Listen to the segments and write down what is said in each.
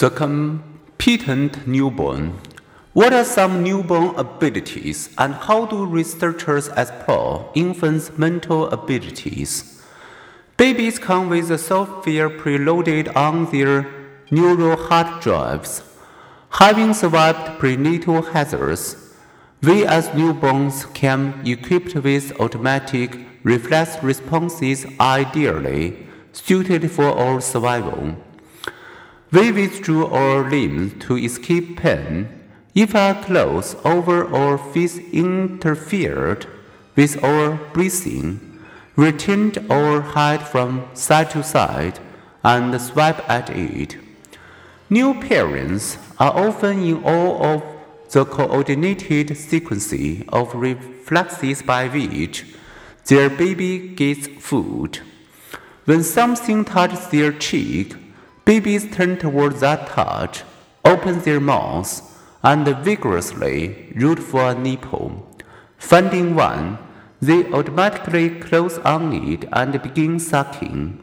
The competent newborn. What are some newborn abilities and how do researchers explore infants' mental abilities? Babies come with a software preloaded on their neural hard drives. Having survived prenatal hazards, we as newborns can equipped with automatic reflex responses ideally suited for our survival. We withdrew our limbs to escape pain. If our clothes over our face interfered with our breathing, we turned our head from side to side and swipe at it. New parents are often in awe of the coordinated sequence of reflexes by which their baby gets food. When something touches their cheek, Babies turn towards that touch, open their mouths, and vigorously root for a nipple. Finding one, they automatically close on it and begin sucking,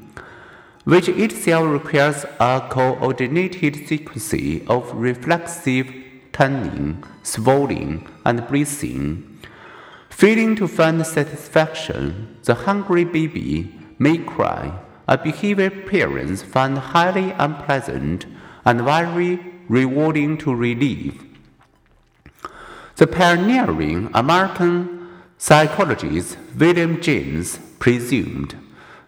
which itself requires a coordinated sequence of reflexive turning, swallowing, and breathing. Failing to find satisfaction, the hungry baby may cry a behavior parents find highly unpleasant and very rewarding to relieve. The pioneering American psychologist William James presumed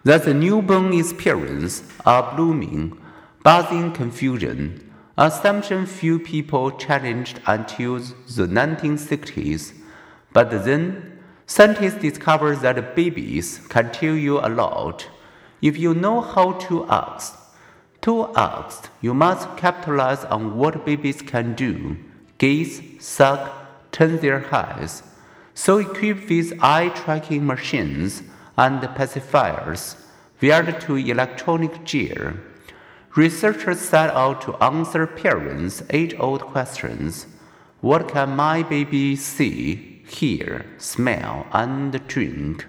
that the newborn experience a blooming, buzzing confusion, assumption few people challenged until the 1960s, but then scientists discovered that babies can tell you a lot if you know how to ask, to ask, you must capitalize on what babies can do gaze, suck, turn their heads. So, equipped with eye tracking machines and pacifiers wired to electronic gear, researchers set out to answer parents' age old questions What can my baby see, hear, smell, and drink?